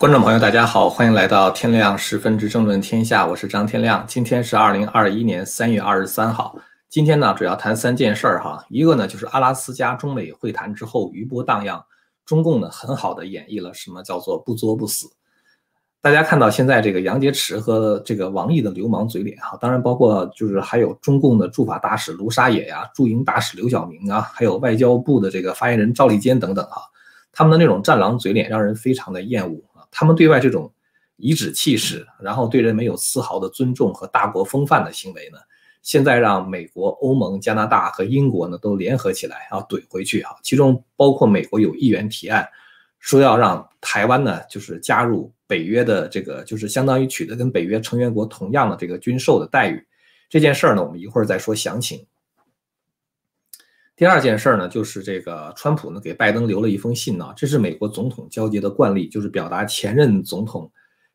观众朋友，大家好，欢迎来到天亮十分之政论天下，我是张天亮。今天是二零二一年三月二十三号。今天呢，主要谈三件事儿哈。一个呢，就是阿拉斯加中美会谈之后余波荡漾，中共呢很好的演绎了什么叫做不作不死。大家看到现在这个杨洁篪和这个王毅的流氓嘴脸哈，当然包括就是还有中共的驻法大使卢沙野呀、驻英大使刘晓明啊，还有外交部的这个发言人赵立坚等等哈，他们的那种战狼嘴脸让人非常的厌恶。他们对外这种颐指气使，然后对人没有丝毫的尊重和大国风范的行为呢，现在让美国、欧盟、加拿大和英国呢都联合起来要怼回去啊！其中包括美国有议员提案，说要让台湾呢就是加入北约的这个，就是相当于取得跟北约成员国同样的这个军售的待遇。这件事儿呢，我们一会儿再说详情。第二件事儿呢，就是这个川普呢给拜登留了一封信呢，这是美国总统交接的惯例，就是表达前任总统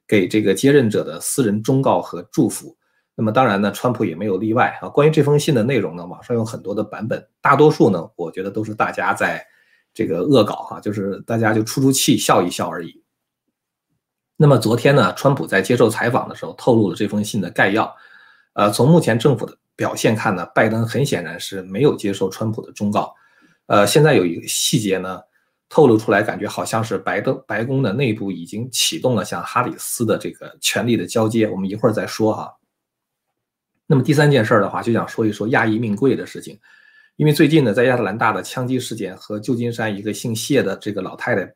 给这个接任者的私人忠告和祝福。那么当然呢，川普也没有例外啊。关于这封信的内容呢，网上有很多的版本，大多数呢，我觉得都是大家在这个恶搞哈，就是大家就出出气笑一笑而已。那么昨天呢，川普在接受采访的时候透露了这封信的概要，呃，从目前政府的。表现看呢，拜登很显然是没有接受川普的忠告。呃，现在有一个细节呢，透露出来，感觉好像是白登白宫的内部已经启动了像哈里斯的这个权力的交接。我们一会儿再说哈。那么第三件事儿的话，就想说一说亚裔命贵的事情，因为最近呢，在亚特兰大的枪击事件和旧金山一个姓谢的这个老太太。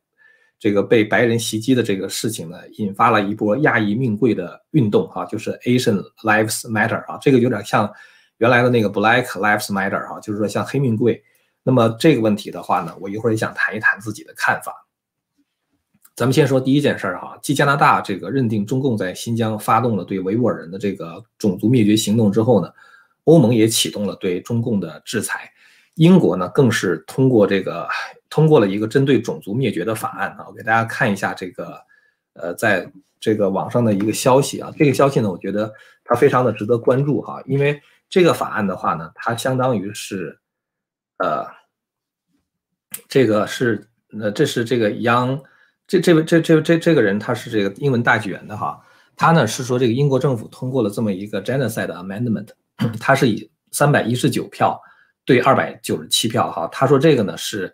这个被白人袭击的这个事情呢，引发了一波亚裔命贵的运动哈，就是 Asian Lives Matter 啊，这个有点像原来的那个 Black Lives Matter 哈，就是说像黑命贵。那么这个问题的话呢，我一会儿也想谈一谈自己的看法。咱们先说第一件事儿哈，继加拿大这个认定中共在新疆发动了对维吾尔人的这个种族灭绝行动之后呢，欧盟也启动了对中共的制裁，英国呢更是通过这个。通过了一个针对种族灭绝的法案啊，我给大家看一下这个，呃，在这个网上的一个消息啊，这个消息呢，我觉得它非常的值得关注哈，因为这个法案的话呢，它相当于是，呃，这个是，呃，这是这个 Young，这这位这这这这个人他是这个英文大剧院的哈，他呢是说这个英国政府通过了这么一个 Genocide Amendment，他是以三百一十九票对二百九十七票哈，他说这个呢是。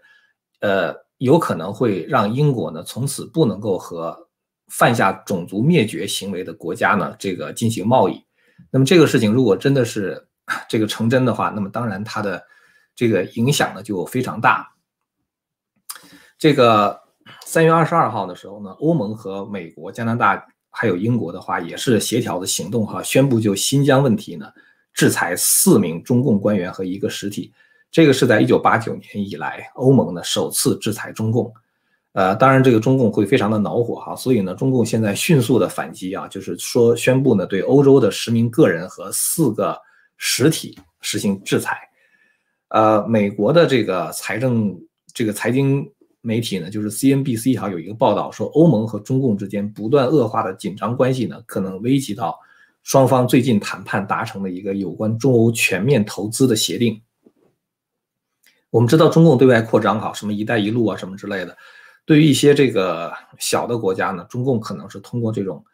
呃，有可能会让英国呢从此不能够和犯下种族灭绝行为的国家呢这个进行贸易。那么这个事情如果真的是这个成真的话，那么当然它的这个影响呢就非常大。这个三月二十二号的时候呢，欧盟和美国、加拿大还有英国的话也是协调的行动哈，宣布就新疆问题呢制裁四名中共官员和一个实体。这个是在一九八九年以来，欧盟呢首次制裁中共，呃，当然这个中共会非常的恼火哈，所以呢，中共现在迅速的反击啊，就是说宣布呢对欧洲的十名个人和四个实体实行制裁，呃，美国的这个财政这个财经媒体呢，就是 CNBC 哈有一个报道说，欧盟和中共之间不断恶化的紧张关系呢，可能危及到双方最近谈判达成的一个有关中欧全面投资的协定。我们知道中共对外扩张，哈，什么“一带一路”啊，什么之类的。对于一些这个小的国家呢，中共可能是通过这种，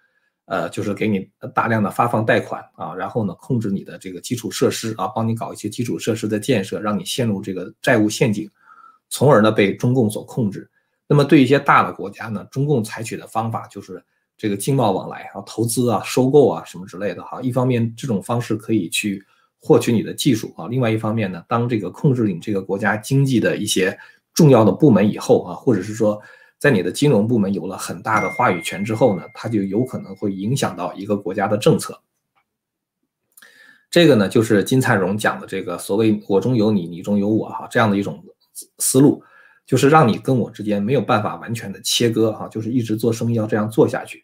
呃，就是给你大量的发放贷款啊，然后呢，控制你的这个基础设施啊，帮你搞一些基础设施的建设，让你陷入这个债务陷阱，从而呢被中共所控制。那么对一些大的国家呢，中共采取的方法就是这个经贸往来啊、投资啊、收购啊什么之类的，哈。一方面这种方式可以去。获取你的技术啊，另外一方面呢，当这个控制你这个国家经济的一些重要的部门以后啊，或者是说在你的金融部门有了很大的话语权之后呢，它就有可能会影响到一个国家的政策。这个呢，就是金灿荣讲的这个所谓“我中有你，你中有我”哈，这样的一种思路，就是让你跟我之间没有办法完全的切割哈，就是一直做生意要这样做下去。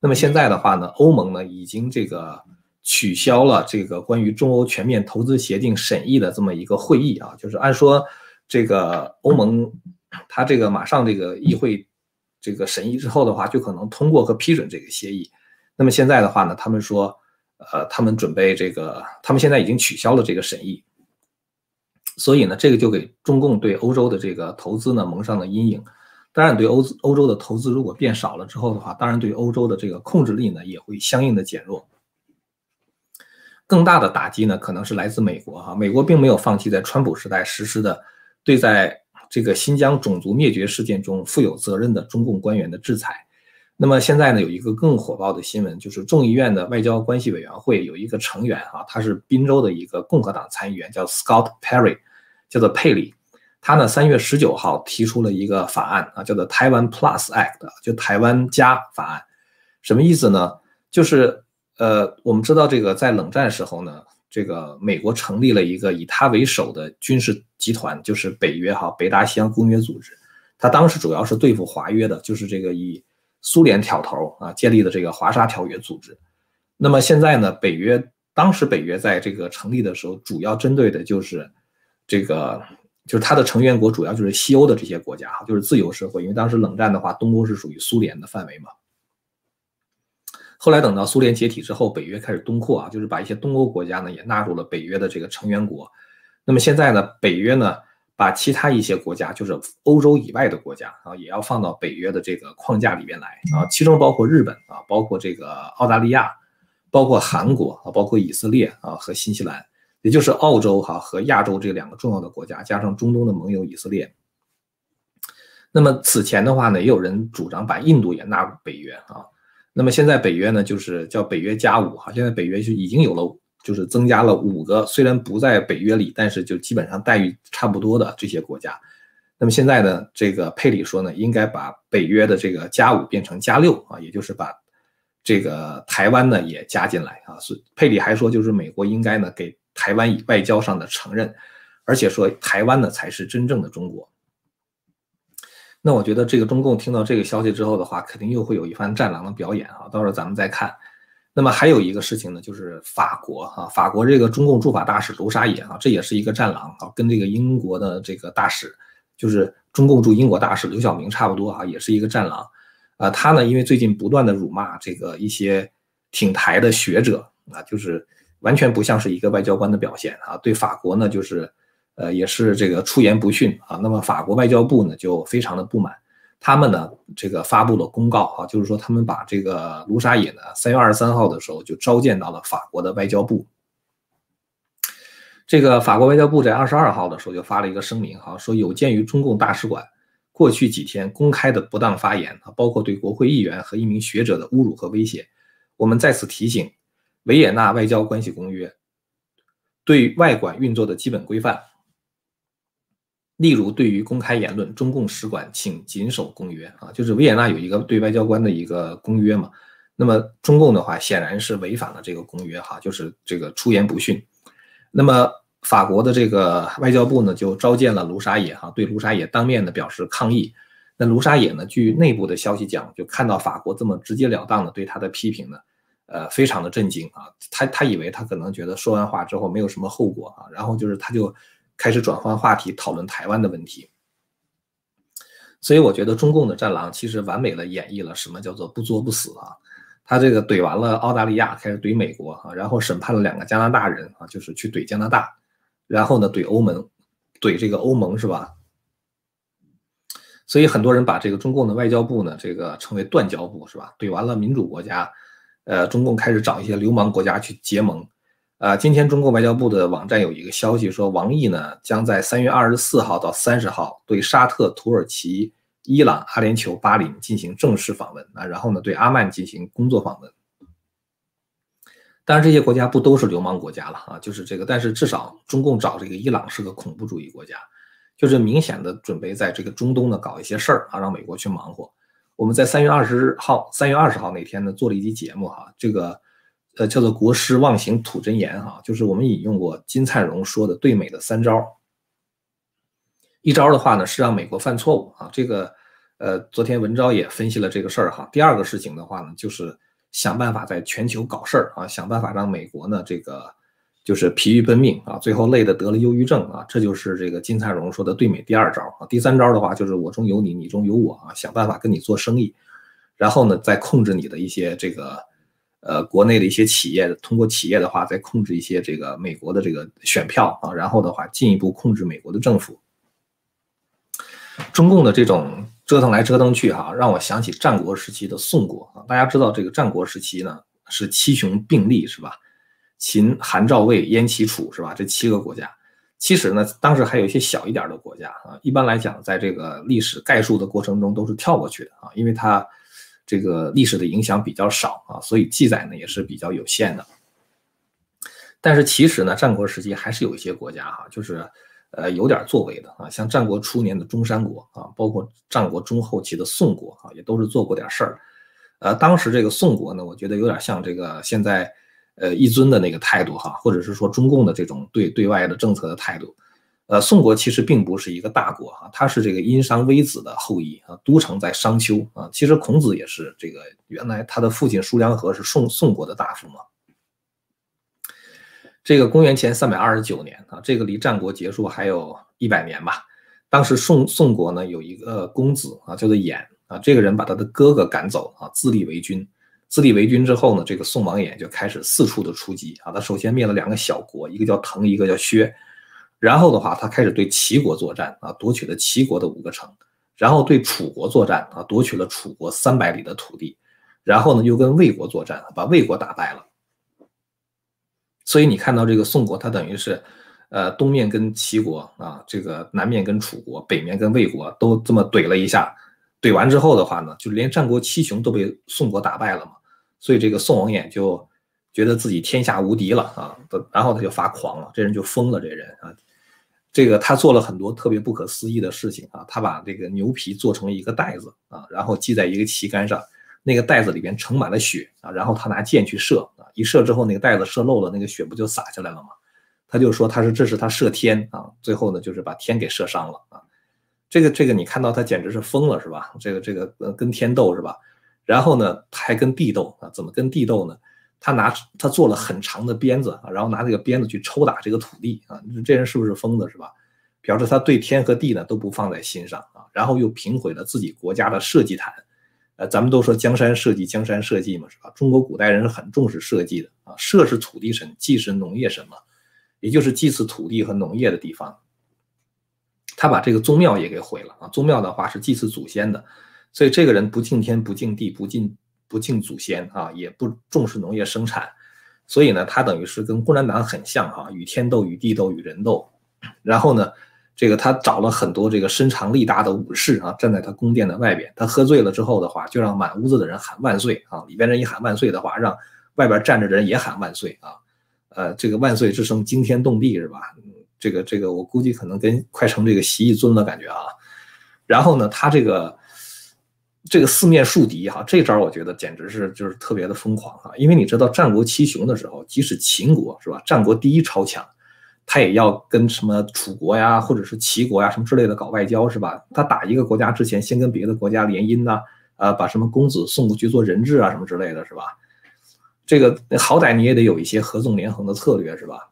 那么现在的话呢，欧盟呢已经这个。取消了这个关于中欧全面投资协定审议的这么一个会议啊，就是按说这个欧盟，它这个马上这个议会这个审议之后的话，就可能通过和批准这个协议。那么现在的话呢，他们说，呃，他们准备这个，他们现在已经取消了这个审议，所以呢，这个就给中共对欧洲的这个投资呢蒙上了阴影。当然，对欧欧洲的投资如果变少了之后的话，当然对欧洲的这个控制力呢也会相应的减弱。更大的打击呢，可能是来自美国哈，美国并没有放弃在川普时代实施的对在这个新疆种族灭绝事件中负有责任的中共官员的制裁。那么现在呢，有一个更火爆的新闻，就是众议院的外交关系委员会有一个成员哈，他是宾州的一个共和党参议员，叫 Scott Perry，叫做佩里。他呢，三月十九号提出了一个法案啊，叫做台湾 Plus Act，就台湾加法案。什么意思呢？就是呃，我们知道这个在冷战时候呢，这个美国成立了一个以他为首的军事集团，就是北约哈，北大西洋公约组织。他当时主要是对付华约的，就是这个以苏联挑头啊建立的这个华沙条约组织。那么现在呢，北约当时北约在这个成立的时候，主要针对的就是这个。就是它的成员国主要就是西欧的这些国家哈，就是自由社会，因为当时冷战的话，东欧是属于苏联的范围嘛。后来等到苏联解体之后，北约开始东扩啊，就是把一些东欧国家呢也纳入了北约的这个成员国。那么现在呢，北约呢把其他一些国家，就是欧洲以外的国家啊，也要放到北约的这个框架里边来啊，其中包括日本啊，包括这个澳大利亚，包括韩国啊，包括以色列啊和新西兰。也就是澳洲哈和亚洲这两个重要的国家，加上中东的盟友以色列。那么此前的话呢，也有人主张把印度也纳入北约啊。那么现在北约呢，就是叫北约加五哈。现在北约就已经有了，就是增加了五个，虽然不在北约里，但是就基本上待遇差不多的这些国家。那么现在呢，这个佩里说呢，应该把北约的这个加五变成加六啊，也就是把这个台湾呢也加进来啊。所以佩里还说，就是美国应该呢给。台湾以外交上的承认，而且说台湾呢才是真正的中国。那我觉得这个中共听到这个消息之后的话，肯定又会有一番战狼的表演啊！到时候咱们再看。那么还有一个事情呢，就是法国哈，法国这个中共驻法大使卢沙野啊，这也是一个战狼啊，跟这个英国的这个大使，就是中共驻英国大使刘晓明差不多啊，也是一个战狼啊。他呢，因为最近不断的辱骂这个一些挺台的学者啊，就是。完全不像是一个外交官的表现啊！对法国呢，就是，呃，也是这个出言不逊啊。那么法国外交部呢，就非常的不满，他们呢，这个发布了公告啊，就是说他们把这个卢沙野呢，三月二十三号的时候就召见到了法国的外交部。这个法国外交部在二十二号的时候就发了一个声明哈，说有鉴于中共大使馆过去几天公开的不当发言啊，包括对国会议员和一名学者的侮辱和威胁，我们再次提醒。维也纳外交关系公约对外管运作的基本规范，例如对于公开言论，中共使馆请谨守公约啊，就是维也纳有一个对外交官的一个公约嘛。那么中共的话显然是违反了这个公约哈，就是这个出言不逊。那么法国的这个外交部呢就召见了卢沙野哈，对卢沙野当面的表示抗议。那卢沙野呢，据内部的消息讲，就看到法国这么直截了当的对他的批评呢。呃，非常的震惊啊！他他以为他可能觉得说完话之后没有什么后果啊，然后就是他就开始转换话题讨论台湾的问题。所以我觉得中共的战狼其实完美的演绎了什么叫做不作不死啊！他这个怼完了澳大利亚，开始怼美国啊，然后审判了两个加拿大人啊，就是去怼加拿大，然后呢怼欧盟，怼这个欧盟是吧？所以很多人把这个中共的外交部呢，这个称为断交部是吧？怼完了民主国家。呃，中共开始找一些流氓国家去结盟，啊，今天中共外交部的网站有一个消息说，王毅呢将在三月二十四号到三十号对沙特、土耳其、伊朗、阿联酋、巴林进行正式访问啊，然后呢对阿曼进行工作访问。当然，这些国家不都是流氓国家了啊，就是这个，但是至少中共找这个伊朗是个恐怖主义国家，就是明显的准备在这个中东呢搞一些事儿啊，让美国去忙活。我们在三月二十号、三月二十号那天呢，做了一期节目哈，这个呃叫做“国师忘形吐真言”哈，就是我们引用过金灿荣说的对美的三招。一招的话呢是让美国犯错误啊，这个呃昨天文昭也分析了这个事儿哈。第二个事情的话呢，就是想办法在全球搞事儿啊，想办法让美国呢这个。就是疲于奔命啊，最后累得得了忧郁症啊，这就是这个金灿荣说的对美第二招啊。第三招的话就是我中有你，你中有我啊，想办法跟你做生意，然后呢再控制你的一些这个呃国内的一些企业，通过企业的话再控制一些这个美国的这个选票啊，然后的话进一步控制美国的政府。中共的这种折腾来折腾去哈，让我想起战国时期的宋国啊。大家知道这个战国时期呢是七雄并立是吧？秦、韩、赵、魏、燕、齐、楚是吧？这七个国家。其实呢，当时还有一些小一点的国家啊。一般来讲，在这个历史概述的过程中都是跳过去的啊，因为它这个历史的影响比较少啊，所以记载呢也是比较有限的。但是其实呢，战国时期还是有一些国家哈，就是呃有点作为的啊，像战国初年的中山国啊，包括战国中后期的宋国啊，也都是做过点事儿。呃，当时这个宋国呢，我觉得有点像这个现在。呃，一尊的那个态度哈，或者是说中共的这种对对外的政策的态度，呃，宋国其实并不是一个大国哈，它是这个殷商微子的后裔啊，都城在商丘啊。其实孔子也是这个，原来他的父亲叔梁纥是宋宋国的大夫嘛。这个公元前三百二十九年啊，这个离战国结束还有一百年吧。当时宋宋国呢有一个公子啊，叫做偃啊，这个人把他的哥哥赶走啊，自立为君。自立为君之后呢，这个宋王衍就开始四处的出击啊。他首先灭了两个小国，一个叫滕，一个叫薛。然后的话，他开始对齐国作战啊，夺取了齐国的五个城。然后对楚国作战啊，夺取了楚国三百里的土地。然后呢，又跟魏国作战，把魏国打败了。所以你看到这个宋国，它等于是，呃，东面跟齐国啊，这个南面跟楚国，北面跟魏国都这么怼了一下。怼完之后的话呢，就连战国七雄都被宋国打败了嘛。所以这个宋王衍就觉得自己天下无敌了啊，然后他就发狂了，这人就疯了。这人啊，这个他做了很多特别不可思议的事情啊，他把这个牛皮做成一个袋子啊，然后系在一个旗杆上，那个袋子里边盛满了血啊，然后他拿箭去射啊，一射之后那个袋子射漏了，那个血不就洒下来了吗？他就说他是这是他射天啊，最后呢就是把天给射伤了啊。这个这个你看到他简直是疯了是吧？这个这个呃跟天斗是吧？然后呢，他还跟地斗啊？怎么跟地斗呢？他拿他做了很长的鞭子啊，然后拿这个鞭子去抽打这个土地啊！这人是不是疯子是吧？表示他对天和地呢都不放在心上啊！然后又平毁了自己国家的社稷坛，呃，咱们都说江山社稷，江山社稷嘛是吧？中国古代人是很重视社稷的啊，社是土地神，稷是农业神嘛，也就是祭祀土地和农业的地方。他把这个宗庙也给毁了啊！宗庙的话是祭祀祖先的。所以这个人不敬天不敬地不敬不敬祖先啊，也不重视农业生产，所以呢，他等于是跟共产党很像哈，与天斗，与地斗，与人斗。然后呢，这个他找了很多这个身长力大的武士啊，站在他宫殿的外边。他喝醉了之后的话，就让满屋子的人喊万岁啊，里边人一喊万岁的话，让外边站着的人也喊万岁啊。呃，这个万岁之声惊天动地是吧？这个这个我估计可能跟快成这个习义尊的感觉啊。然后呢，他这个。这个四面树敌哈，这招我觉得简直是就是特别的疯狂哈，因为你知道战国七雄的时候，即使秦国是吧，战国第一超强，他也要跟什么楚国呀，或者是齐国呀什么之类的搞外交是吧？他打一个国家之前，先跟别的国家联姻呐，呃，把什么公子送过去做人质啊什么之类的是吧？这个好歹你也得有一些合纵连横的策略是吧？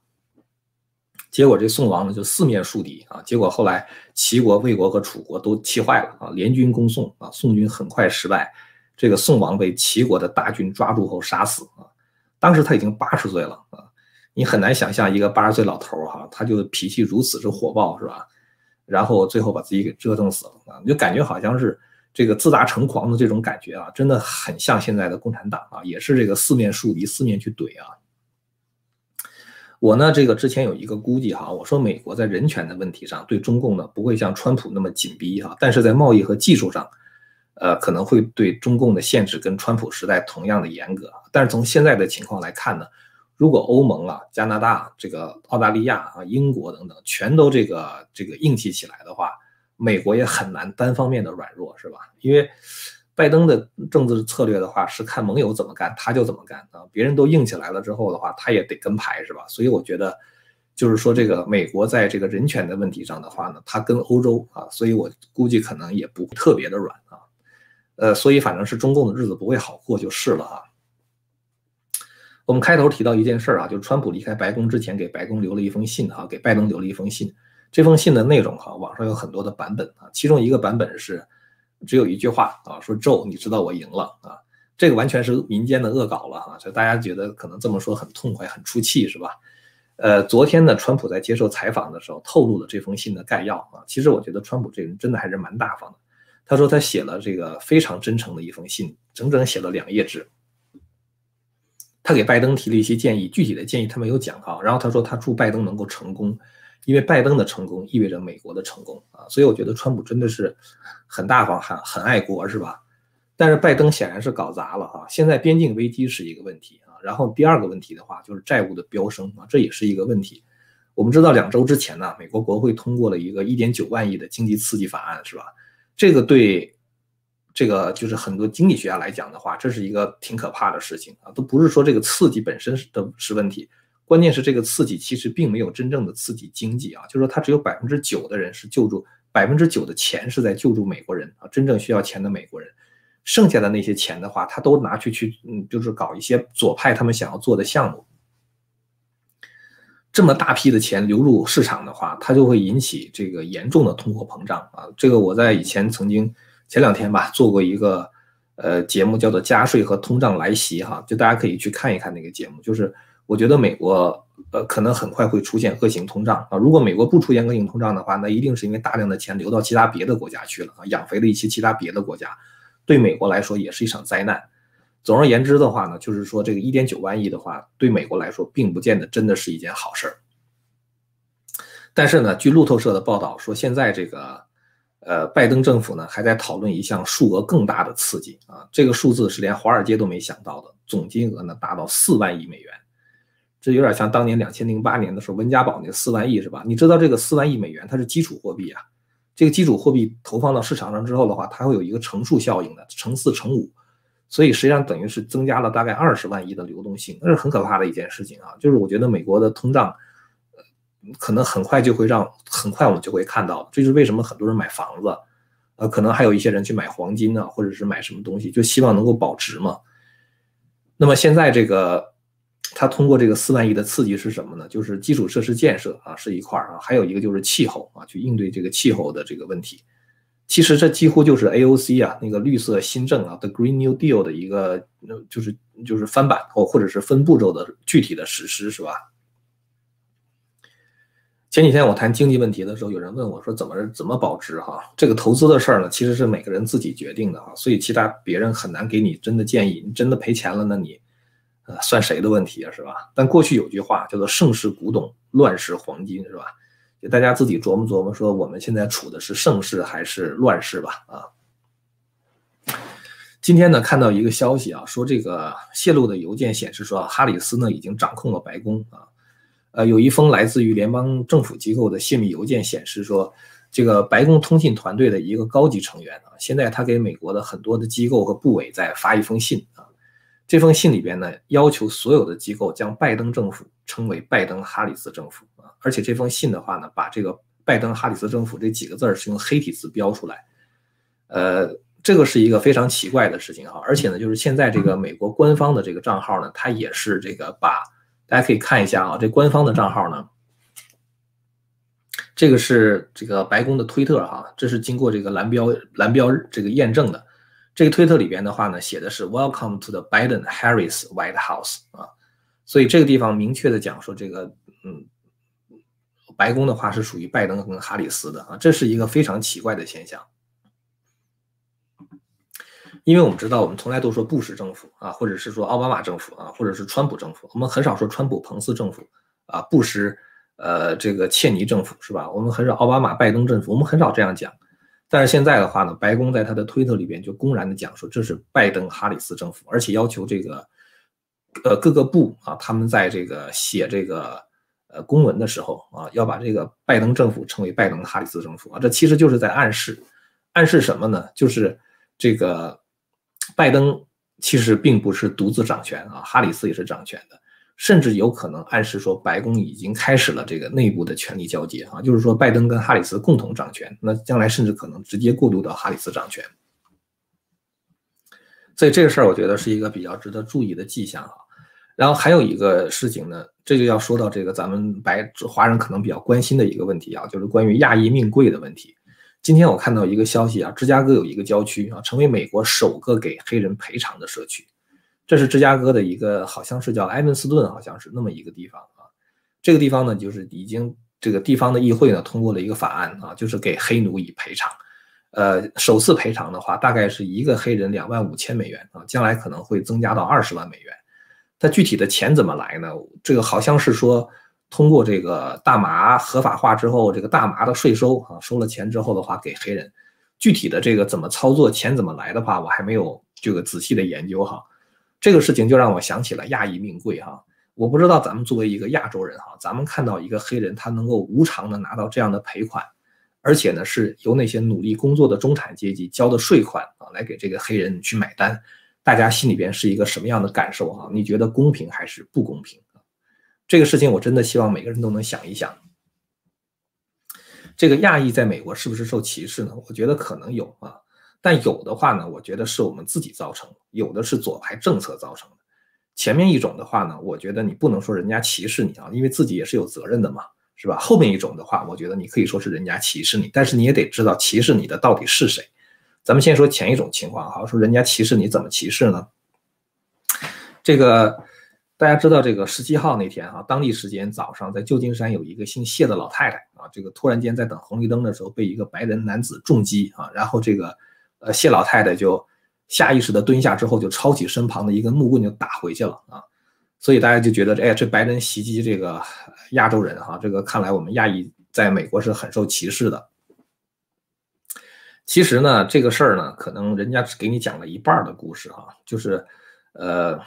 结果这宋王呢就四面树敌啊，结果后来齐国、魏国和楚国都气坏了啊，联军攻宋啊，宋军很快失败，这个宋王被齐国的大军抓住后杀死啊。当时他已经八十岁了啊，你很难想象一个八十岁老头哈，他就脾气如此之火爆是吧？然后最后把自己给折腾死了啊，就感觉好像是这个自大成狂的这种感觉啊，真的很像现在的共产党啊，也是这个四面树敌，四面去怼啊。我呢，这个之前有一个估计哈，我说美国在人权的问题上对中共呢不会像川普那么紧逼哈，但是在贸易和技术上，呃，可能会对中共的限制跟川普时代同样的严格。但是从现在的情况来看呢，如果欧盟啊、加拿大、这个澳大利亚啊、英国等等全都这个这个硬气起来的话，美国也很难单方面的软弱，是吧？因为。拜登的政治策略的话是看盟友怎么干他就怎么干啊，别人都硬起来了之后的话，他也得跟牌是吧？所以我觉得，就是说这个美国在这个人权的问题上的话呢，他跟欧洲啊，所以我估计可能也不特别的软啊，呃，所以反正是中共的日子不会好过就是了啊。我们开头提到一件事啊，就是川普离开白宫之前给白宫留了一封信啊，给拜登留了一封信，这封信的内容哈，网上有很多的版本啊，其中一个版本是。只有一句话啊，说咒你知道我赢了啊，这个完全是民间的恶搞了啊，所以大家觉得可能这么说很痛快、很出气是吧？呃，昨天呢，川普在接受采访的时候透露了这封信的概要啊，其实我觉得川普这人真的还是蛮大方的，他说他写了这个非常真诚的一封信，整整写了两页纸。他给拜登提了一些建议，具体的建议他没有讲啊。然后他说他祝拜登能够成功，因为拜登的成功意味着美国的成功啊。所以我觉得川普真的是很大方，很很爱国，是吧？但是拜登显然是搞砸了哈。现在边境危机是一个问题啊。然后第二个问题的话就是债务的飙升啊，这也是一个问题。我们知道两周之前呢，美国国会通过了一个一点九万亿的经济刺激法案，是吧？这个对。这个就是很多经济学家来讲的话，这是一个挺可怕的事情啊，都不是说这个刺激本身是的是问题，关键是这个刺激其实并没有真正的刺激经济啊，就是说它只有百分之九的人是救助，百分之九的钱是在救助美国人啊，真正需要钱的美国人，剩下的那些钱的话，他都拿去去嗯，就是搞一些左派他们想要做的项目，这么大批的钱流入市场的话，它就会引起这个严重的通货膨胀啊，这个我在以前曾经。前两天吧，做过一个呃节目，叫做《加税和通胀来袭》哈，就大家可以去看一看那个节目。就是我觉得美国呃可能很快会出现恶性通胀啊。如果美国不出现恶性通胀的话，那一定是因为大量的钱流到其他别的国家去了啊，养肥了一些其他别的国家，对美国来说也是一场灾难。总而言之的话呢，就是说这个一点九万亿的话，对美国来说并不见得真的是一件好事儿。但是呢，据路透社的报道说，现在这个。呃，拜登政府呢还在讨论一项数额更大的刺激啊，这个数字是连华尔街都没想到的，总金额呢达到四万亿美元，这有点像当年两千零八年的时候温家宝那四万亿是吧？你知道这个四万亿美元它是基础货币啊，这个基础货币投放到市场上之后的话，它会有一个乘数效应的，乘四乘五，所以实际上等于是增加了大概二十万亿的流动性，那是很可怕的一件事情啊，就是我觉得美国的通胀。可能很快就会让，很快我们就会看到，这就是为什么很多人买房子，呃，可能还有一些人去买黄金呢，或者是买什么东西，就希望能够保值嘛。那么现在这个，它通过这个四万亿的刺激是什么呢？就是基础设施建设啊，是一块儿啊，还有一个就是气候啊，去应对这个气候的这个问题。其实这几乎就是 AOC 啊，那个绿色新政啊，The Green New Deal 的一个，就是就是翻版或或者是分步骤的具体的实施，是吧？前几天我谈经济问题的时候，有人问我说：“怎么怎么保值？哈，这个投资的事儿呢，其实是每个人自己决定的啊，所以其他别人很难给你真的建议。你真的赔钱了，那你，呃，算谁的问题啊，是吧？但过去有句话叫做‘盛世古董，乱世黄金’，是吧？就大家自己琢磨琢磨，说我们现在处的是盛世还是乱世吧？啊，今天呢，看到一个消息啊，说这个泄露的邮件显示说，哈里斯呢已经掌控了白宫啊。呃，有一封来自于联邦政府机构的泄密邮件显示说，这个白宫通信团队的一个高级成员啊，现在他给美国的很多的机构和部委在发一封信，这封信里边呢，要求所有的机构将拜登政府称为拜登哈里斯政府啊，而且这封信的话呢，把这个拜登哈里斯政府这几个字是用黑体字标出来，呃，这个是一个非常奇怪的事情哈，而且呢，就是现在这个美国官方的这个账号呢，它也是这个把。大家可以看一下啊，这官方的账号呢，这个是这个白宫的推特哈，这是经过这个蓝标蓝标这个验证的。这个推特里边的话呢，写的是 Welcome to the Biden-Harris White House 啊，所以这个地方明确的讲说这个嗯，白宫的话是属于拜登跟哈里斯的啊，这是一个非常奇怪的现象。因为我们知道，我们从来都说布什政府啊，或者是说奥巴马政府啊，或者是川普政府，我们很少说川普彭斯政府啊，布什呃这个切尼政府是吧？我们很少奥巴马拜登政府，我们很少这样讲。但是现在的话呢，白宫在他的推特里边就公然的讲说这是拜登哈里斯政府，而且要求这个呃各个部啊，他们在这个写这个呃公文的时候啊，要把这个拜登政府称为拜登哈里斯政府啊，这其实就是在暗示暗示什么呢？就是这个。拜登其实并不是独自掌权啊，哈里斯也是掌权的，甚至有可能暗示说白宫已经开始了这个内部的权力交接啊，就是说拜登跟哈里斯共同掌权，那将来甚至可能直接过渡到哈里斯掌权。所以这个事儿我觉得是一个比较值得注意的迹象啊。然后还有一个事情呢，这就要说到这个咱们白华人可能比较关心的一个问题啊，就是关于亚裔命贵的问题。今天我看到一个消息啊，芝加哥有一个郊区啊，成为美国首个给黑人赔偿的社区。这是芝加哥的一个，好像是叫埃文斯顿，好像是那么一个地方啊。这个地方呢，就是已经这个地方的议会呢通过了一个法案啊，就是给黑奴以赔偿。呃，首次赔偿的话，大概是一个黑人两万五千美元啊，将来可能会增加到二十万美元。它具体的钱怎么来呢？这个好像是说通过这个大麻合法化之后，这个大麻的税收啊，收了钱之后的话给黑人。具体的这个怎么操作，钱怎么来的话，我还没有这个仔细的研究哈。这个事情就让我想起了亚裔命贵哈。我不知道咱们作为一个亚洲人哈，咱们看到一个黑人他能够无偿的拿到这样的赔款，而且呢是由那些努力工作的中产阶级交的税款啊来给这个黑人去买单，大家心里边是一个什么样的感受哈？你觉得公平还是不公平这个事情我真的希望每个人都能想一想。这个亚裔在美国是不是受歧视呢？我觉得可能有啊，但有的话呢，我觉得是我们自己造成的，有的是左派政策造成的。前面一种的话呢，我觉得你不能说人家歧视你啊，因为自己也是有责任的嘛，是吧？后面一种的话，我觉得你可以说是人家歧视你，但是你也得知道歧视你的到底是谁。咱们先说前一种情况哈，说人家歧视你怎么歧视呢？这个大家知道，这个十七号那天哈，当地时间早上，在旧金山有一个姓谢的老太太啊，这个突然间在等红绿灯的时候被一个白人男子重击啊，然后这个呃谢老太太就。下意识的蹲下之后，就抄起身旁的一根木棍就打回去了啊！所以大家就觉得，哎，这白人袭击这个亚洲人哈，这个看来我们亚裔在美国是很受歧视的。其实呢，这个事儿呢，可能人家只给你讲了一半的故事啊，就是，呃，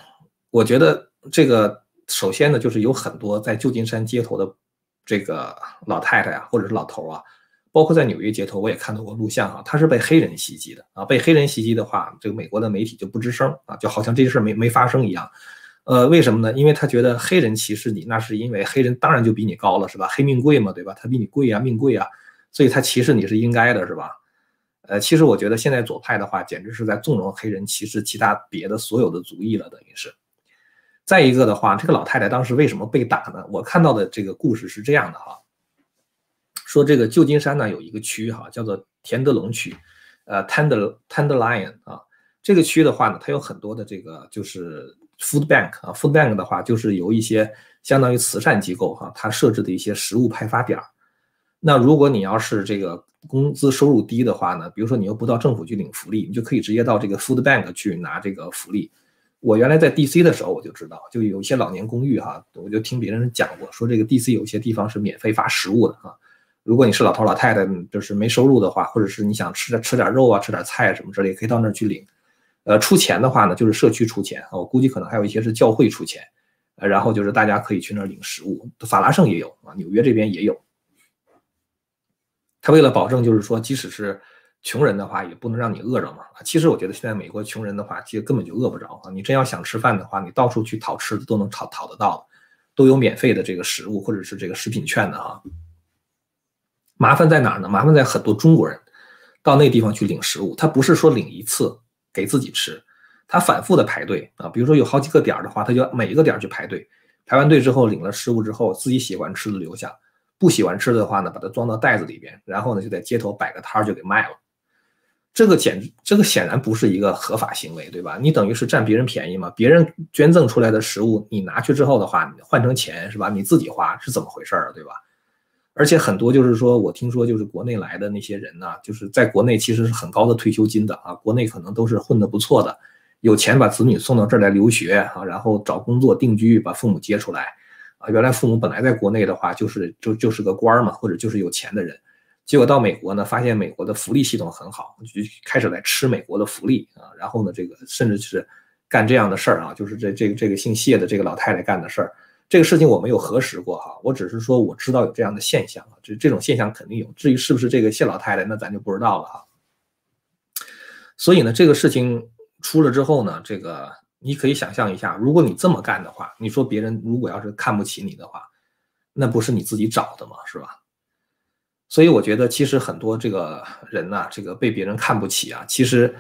我觉得这个首先呢，就是有很多在旧金山街头的这个老太太呀，或者是老头啊。包括在纽约街头，我也看到过录像哈，他是被黑人袭击的啊，被黑人袭击的话，这个美国的媒体就不吱声啊，就好像这件事没没发生一样。呃，为什么呢？因为他觉得黑人歧视你，那是因为黑人当然就比你高了，是吧？黑命贵嘛，对吧？他比你贵啊，命贵啊，所以他歧视你是应该的，是吧？呃，其实我觉得现在左派的话，简直是在纵容黑人歧视其他别的所有的族裔了，等于是。再一个的话，这个老太太当时为什么被打呢？我看到的这个故事是这样的哈。说这个旧金山呢有一个区哈，叫做田德龙区，呃，Tender Tenderloin 啊，这个区的话呢，它有很多的这个就是 food bank 啊，food bank 的话就是由一些相当于慈善机构哈，它设置的一些食物派发点儿。那如果你要是这个工资收入低的话呢，比如说你又不到政府去领福利，你就可以直接到这个 food bank 去拿这个福利。我原来在 DC 的时候我就知道，就有一些老年公寓哈，我就听别人讲过，说这个 DC 有些地方是免费发食物的哈。如果你是老头老太太，就是没收入的话，或者是你想吃点吃点肉啊，吃点菜什么之类，可以到那儿去领。呃，出钱的话呢，就是社区出钱我估计可能还有一些是教会出钱。呃，然后就是大家可以去那儿领食物。法拉盛也有啊，纽约这边也有。他为了保证，就是说，即使是穷人的话，也不能让你饿着嘛。其实我觉得现在美国穷人的话，其实根本就饿不着啊。你真要想吃饭的话，你到处去讨吃的都能讨讨得到，都有免费的这个食物或者是这个食品券的啊。麻烦在哪儿呢？麻烦在很多中国人到那地方去领食物，他不是说领一次给自己吃，他反复的排队啊。比如说有好几个点的话，他就每一个点去排队，排完队之后领了食物之后，自己喜欢吃的留下，不喜欢吃的话呢，把它装到袋子里边，然后呢就在街头摆个摊儿就给卖了。这个简，这个显然不是一个合法行为，对吧？你等于是占别人便宜嘛？别人捐赠出来的食物，你拿去之后的话，换成钱是吧？你自己花是怎么回事儿，对吧？而且很多就是说，我听说就是国内来的那些人呢，就是在国内其实是很高的退休金的啊，国内可能都是混得不错的，有钱把子女送到这儿来留学啊，然后找工作定居，把父母接出来啊。原来父母本来在国内的话，就是就就是个官儿嘛，或者就是有钱的人，结果到美国呢，发现美国的福利系统很好，就开始来吃美国的福利啊。然后呢，这个甚至是干这样的事儿啊，就是这这个这个姓谢的这个老太太干的事儿。这个事情我没有核实过哈，我只是说我知道有这样的现象啊，这这种现象肯定有。至于是不是这个谢老太太，那咱就不知道了哈。所以呢，这个事情出了之后呢，这个你可以想象一下，如果你这么干的话，你说别人如果要是看不起你的话，那不是你自己找的吗？是吧？所以我觉得其实很多这个人呐，这个被别人看不起啊，其实。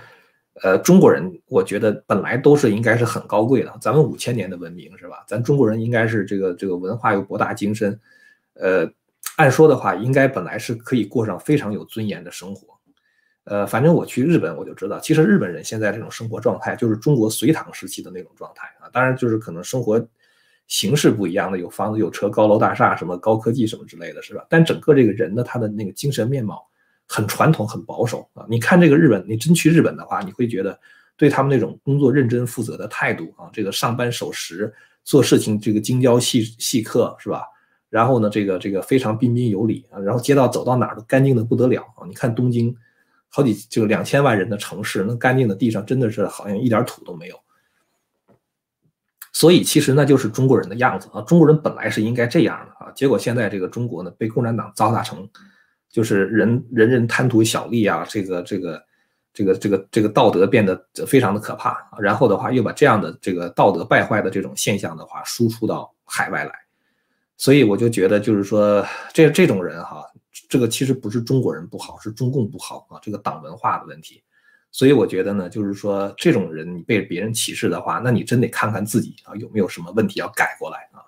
呃，中国人我觉得本来都是应该是很高贵的，咱们五千年的文明是吧？咱中国人应该是这个这个文化又博大精深，呃，按说的话应该本来是可以过上非常有尊严的生活。呃，反正我去日本我就知道，其实日本人现在这种生活状态就是中国隋唐时期的那种状态啊。当然就是可能生活形式不一样的，有房子有车高楼大厦什么高科技什么之类的是吧？但整个这个人的他的那个精神面貌很传统、很保守啊。你看这个日本，你真去日本的话，你会觉得对他们那种工作认真负责的态度啊，这个上班守时，做事情这个精雕细细刻，是吧？然后呢，这个这个非常彬彬有礼啊，然后街道走到哪儿都干净的不得了啊。你看东京，好几就两千万人的城市，那干净的地上真的是好像一点土都没有。所以其实那就是中国人的样子啊，中国人本来是应该这样的啊，结果现在这个中国呢被共产党糟蹋成，就是人人人贪图小利啊，这个这个这个这个这个道德变得非常的可怕，然后的话又把这样的这个道德败坏的这种现象的话输出到海外来，所以我就觉得就是说这这种人哈，这个其实不是中国人不好，是中共不好啊，这个党文化的问题。所以我觉得呢，就是说这种人你被别人歧视的话，那你真得看看自己啊有没有什么问题要改过来啊。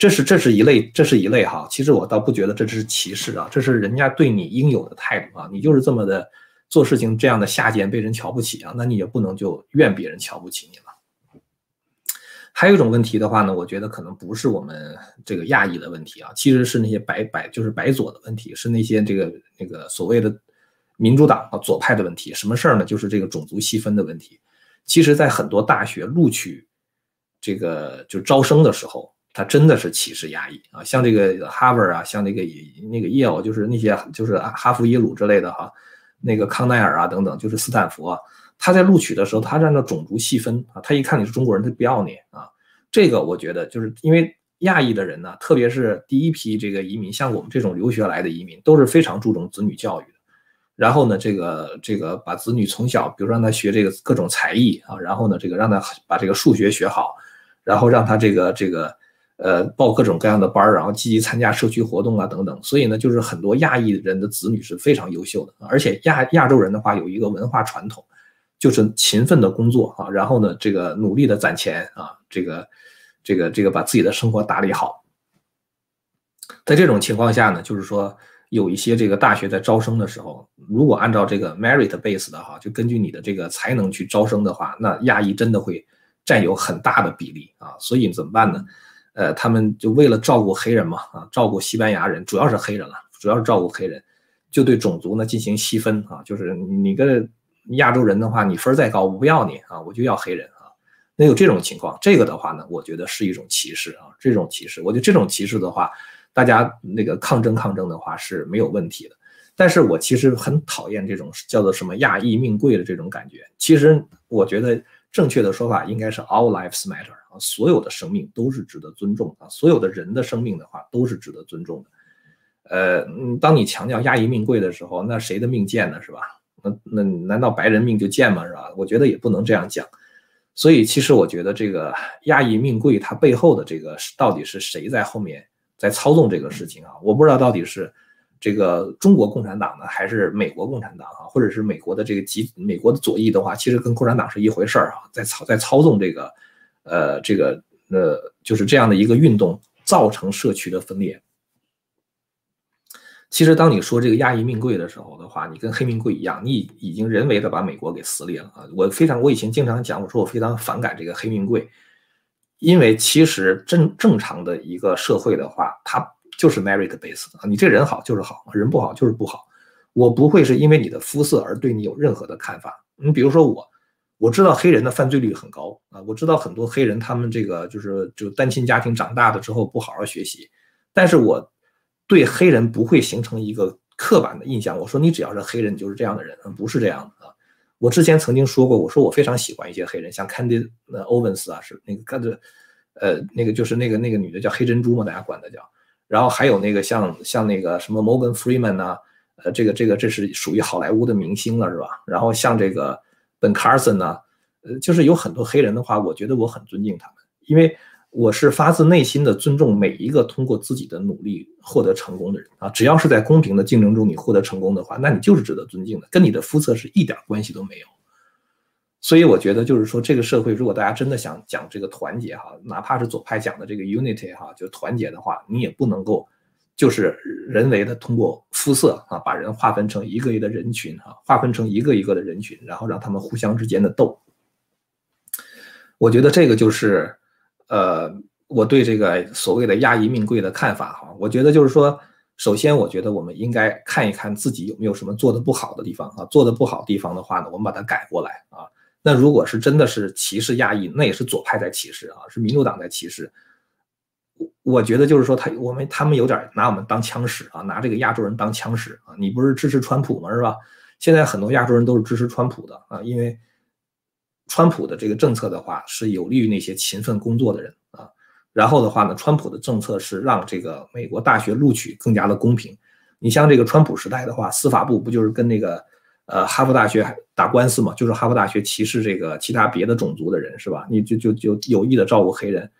这是这是一类，这是一类哈。其实我倒不觉得这是歧视啊，这是人家对你应有的态度啊。你就是这么的做事情这样的下贱，被人瞧不起啊，那你也不能就怨别人瞧不起你了。还有一种问题的话呢，我觉得可能不是我们这个亚裔的问题啊，其实是那些白白就是白左的问题，是那些这个那个所谓的。民主党啊，左派的问题，什么事儿呢？就是这个种族细分的问题。其实，在很多大学录取这个就招生的时候，他真的是歧视亚裔啊。像这个哈佛啊，像那个那个耶鲁，就是那些就是哈佛、耶鲁之类的哈，那个康奈尔啊等等，就是斯坦福啊，他在录取的时候，他是按照种族细分啊，他一看你是中国人，他不要你啊。这个我觉得就是因为亚裔的人呢，特别是第一批这个移民，像我们这种留学来的移民，都是非常注重子女教育的。然后呢，这个这个把子女从小，比如让他学这个各种才艺啊，然后呢，这个让他把这个数学学好，然后让他这个这个呃报各种各样的班儿，然后积极参加社区活动啊等等。所以呢，就是很多亚裔人的子女是非常优秀的，而且亚亚洲人的话有一个文化传统，就是勤奋的工作啊，然后呢，这个努力的攒钱啊，这个这个这个把自己的生活打理好。在这种情况下呢，就是说。有一些这个大学在招生的时候，如果按照这个 merit base 的哈，就根据你的这个才能去招生的话，那亚裔真的会占有很大的比例啊。所以怎么办呢？呃，他们就为了照顾黑人嘛，啊，照顾西班牙人，主要是黑人了，主要是照顾黑人，就对种族呢进行细分啊。就是你个亚洲人的话，你分再高，我不要你啊，我就要黑人啊。那有这种情况，这个的话呢，我觉得是一种歧视啊。这种歧视，我觉得这种歧视的话。大家那个抗争抗争的话是没有问题的，但是我其实很讨厌这种叫做什么亚裔命贵的这种感觉。其实我觉得正确的说法应该是 all lives matter 啊，所有的生命都是值得尊重啊，所有的人的生命的话都是值得尊重的。呃，当你强调亚裔命贵的时候，那谁的命贱呢？是吧？那那难道白人命就贱吗？是吧？我觉得也不能这样讲。所以其实我觉得这个亚裔命贵，它背后的这个到底是谁在后面？在操纵这个事情啊，我不知道到底是这个中国共产党呢，还是美国共产党啊，或者是美国的这个极美国的左翼的话，其实跟共产党是一回事儿啊，在操在操纵这个，呃，这个呃，就是这样的一个运动，造成社区的分裂。其实当你说这个亚裔命贵的时候的话，你跟黑命贵一样，你已经人为的把美国给撕裂了啊！我非常，我以前经常讲，我说我非常反感这个黑命贵。因为其实正正常的一个社会的话，它就是 merit base 啊，你这人好就是好，人不好就是不好。我不会是因为你的肤色而对你有任何的看法。你比如说我，我知道黑人的犯罪率很高啊，我知道很多黑人他们这个就是就单亲家庭长大的之后不好好学习，但是我对黑人不会形成一个刻板的印象。我说你只要是黑人你就是这样的人，不是这样的啊。我之前曾经说过，我说我非常喜欢一些黑人，像 Candy Owens 啊，是那个看着，呃，那个就是那个那个女的叫黑珍珠嘛，大家管她叫。然后还有那个像像那个什么 Morgan Freeman 呐，呃，这个这个这是属于好莱坞的明星了，是吧？然后像这个 Ben Carson 呢，呃，就是有很多黑人的话，我觉得我很尊敬他们，因为。我是发自内心的尊重每一个通过自己的努力获得成功的人啊！只要是在公平的竞争中你获得成功的话，那你就是值得尊敬的，跟你的肤色是一点关系都没有。所以我觉得，就是说这个社会，如果大家真的想讲这个团结哈，哪怕是左派讲的这个 unity 哈，就团结的话，你也不能够就是人为的通过肤色啊，把人划分成一个一个的人群啊，划分成一个一个的人群，然后让他们互相之间的斗。我觉得这个就是。呃，我对这个所谓的亚裔命贵的看法哈，我觉得就是说，首先，我觉得我们应该看一看自己有没有什么做的不好的地方啊。做的不好的地方的话呢，我们把它改过来啊。那如果是真的是歧视亚裔，那也是左派在歧视啊，是民主党在歧视。我觉得就是说他我们他们有点拿我们当枪使啊，拿这个亚洲人当枪使啊。你不是支持川普吗？是吧？现在很多亚洲人都是支持川普的啊，因为川普的这个政策的话是有利于那些勤奋工作的人啊。然后的话呢，川普的政策是让这个美国大学录取更加的公平。你像这个川普时代的话，司法部不就是跟那个呃哈佛大学打官司嘛？就是哈佛大学歧视这个其他别的种族的人是吧？你就就就有意的照顾黑人。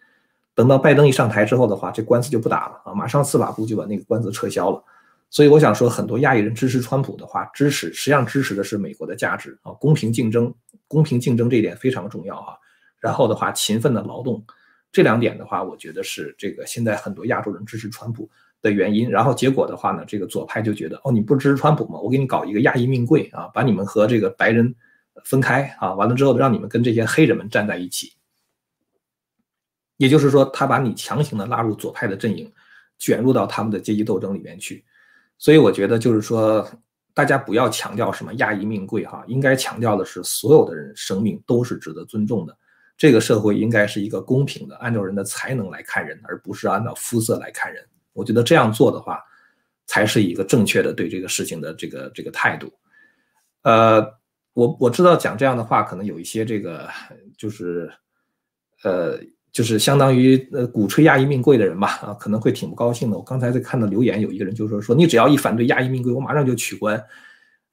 等到拜登一上台之后的话，这官司就不打了啊，马上司法部就把那个官司撤销了。所以我想说，很多亚裔人支持川普的话，支持实际上支持的是美国的价值啊，公平竞争，公平竞争这一点非常重要哈。然后的话，勤奋的劳动，这两点的话，我觉得是这个现在很多亚洲人支持川普的原因。然后结果的话呢，这个左派就觉得，哦，你不支持川普吗？我给你搞一个亚裔命贵啊，把你们和这个白人分开啊，完了之后让你们跟这些黑人们站在一起。也就是说，他把你强行的拉入左派的阵营，卷入到他们的阶级斗争里面去。所以我觉得，就是说，大家不要强调什么亚裔命贵哈，应该强调的是，所有的人生命都是值得尊重的。这个社会应该是一个公平的，按照人的才能来看人，而不是按照肤色来看人。我觉得这样做的话，才是一个正确的对这个事情的这个这个态度。呃，我我知道讲这样的话，可能有一些这个就是，呃。就是相当于呃鼓吹亚裔命贵的人吧，啊可能会挺不高兴的。我刚才在看到留言，有一个人就说说你只要一反对亚裔命贵，我马上就取关。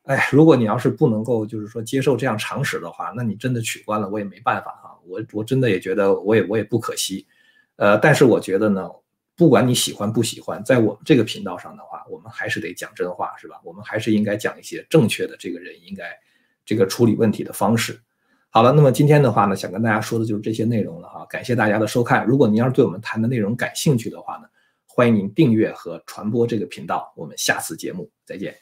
哎，如果你要是不能够就是说接受这样常识的话，那你真的取关了，我也没办法哈。我我真的也觉得我也我也不可惜。呃，但是我觉得呢，不管你喜欢不喜欢，在我们这个频道上的话，我们还是得讲真话，是吧？我们还是应该讲一些正确的这个人应该这个处理问题的方式。好了，那么今天的话呢，想跟大家说的就是这些内容了哈。感谢大家的收看。如果您要是对我们谈的内容感兴趣的话呢，欢迎您订阅和传播这个频道。我们下次节目再见。